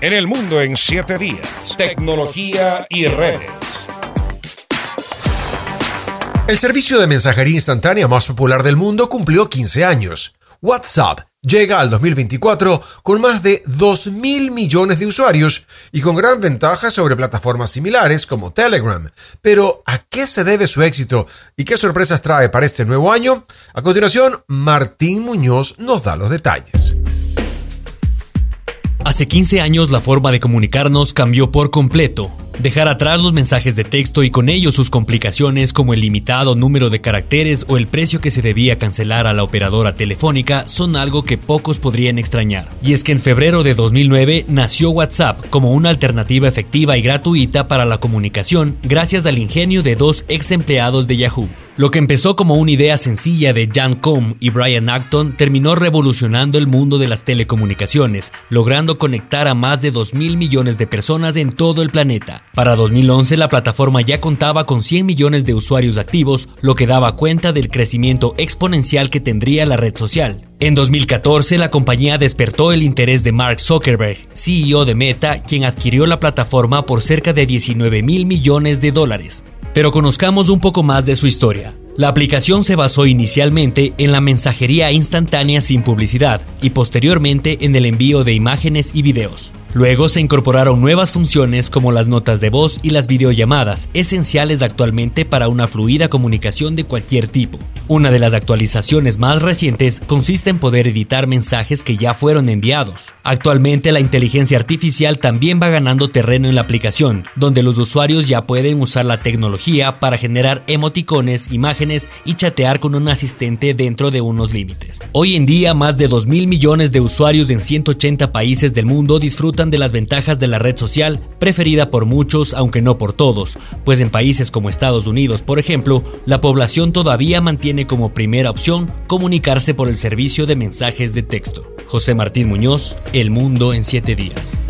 en el mundo en 7 días. Tecnología y redes. El servicio de mensajería instantánea más popular del mundo cumplió 15 años. WhatsApp llega al 2024 con más de 2 mil millones de usuarios y con gran ventaja sobre plataformas similares como Telegram. Pero, ¿a qué se debe su éxito y qué sorpresas trae para este nuevo año? A continuación, Martín Muñoz nos da los detalles. Hace 15 años la forma de comunicarnos cambió por completo. Dejar atrás los mensajes de texto y con ellos sus complicaciones como el limitado número de caracteres o el precio que se debía cancelar a la operadora telefónica son algo que pocos podrían extrañar. Y es que en febrero de 2009 nació WhatsApp como una alternativa efectiva y gratuita para la comunicación gracias al ingenio de dos ex empleados de Yahoo. Lo que empezó como una idea sencilla de Jan Combe y Brian Acton terminó revolucionando el mundo de las telecomunicaciones, logrando conectar a más de 2 mil millones de personas en todo el planeta. Para 2011 la plataforma ya contaba con 100 millones de usuarios activos, lo que daba cuenta del crecimiento exponencial que tendría la red social. En 2014 la compañía despertó el interés de Mark Zuckerberg, CEO de Meta, quien adquirió la plataforma por cerca de 19 mil millones de dólares. Pero conozcamos un poco más de su historia. La aplicación se basó inicialmente en la mensajería instantánea sin publicidad y posteriormente en el envío de imágenes y videos. Luego se incorporaron nuevas funciones como las notas de voz y las videollamadas, esenciales actualmente para una fluida comunicación de cualquier tipo. Una de las actualizaciones más recientes consiste en poder editar mensajes que ya fueron enviados. Actualmente la inteligencia artificial también va ganando terreno en la aplicación, donde los usuarios ya pueden usar la tecnología para generar emoticones, imágenes y chatear con un asistente dentro de unos límites. Hoy en día más de 2 mil millones de usuarios en 180 países del mundo disfrutan de las ventajas de la red social, preferida por muchos, aunque no por todos, pues en países como Estados Unidos, por ejemplo, la población todavía mantiene como primera opción comunicarse por el servicio de mensajes de texto. José Martín Muñoz, El Mundo en 7 días.